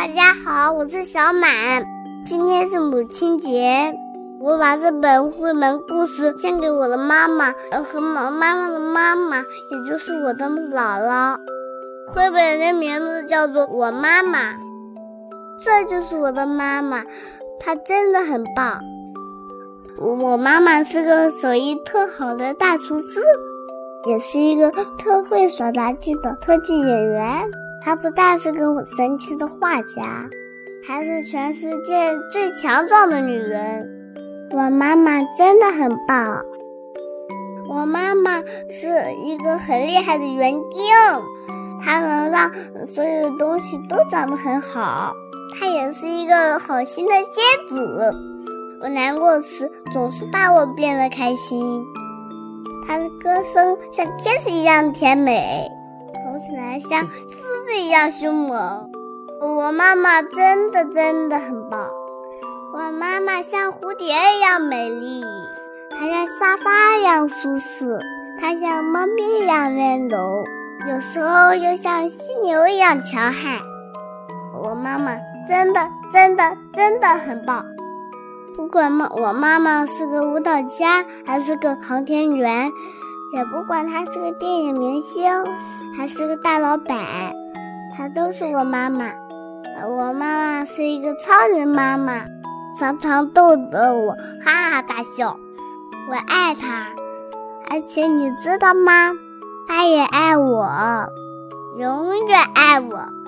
大家好，我是小满。今天是母亲节，我把这本绘本故事献给我的妈妈和妈妈的妈妈，也就是我的姥姥。绘本的名字叫做《我妈妈》，这就是我的妈妈，她真的很棒。我妈妈是个手艺特好的大厨师，也是一个特会耍杂技的特技演员。她不但是个神奇的画家，还是全世界最强壮的女人。我妈妈真的很棒。我妈妈是一个很厉害的园丁，她能让所有的东西都长得很好。她也是一个好心的仙子，我难过时总是把我变得开心。她的歌声像天使一样甜美。起来像狮子一样凶猛，我妈妈真的真的很棒。我妈妈像蝴蝶一样美丽，她像沙发一样舒适，她像猫咪一样温柔，有时候又像犀牛一样强悍。我妈妈真的真的真的很棒。不管妈我妈妈是个舞蹈家还是个航天员，也不管她是个电影明星。还是个大老板，她都是我妈妈。我妈妈是一个超人妈妈，常常逗得我哈哈大笑。我爱她，而且你知道吗？她也爱我，永远爱我。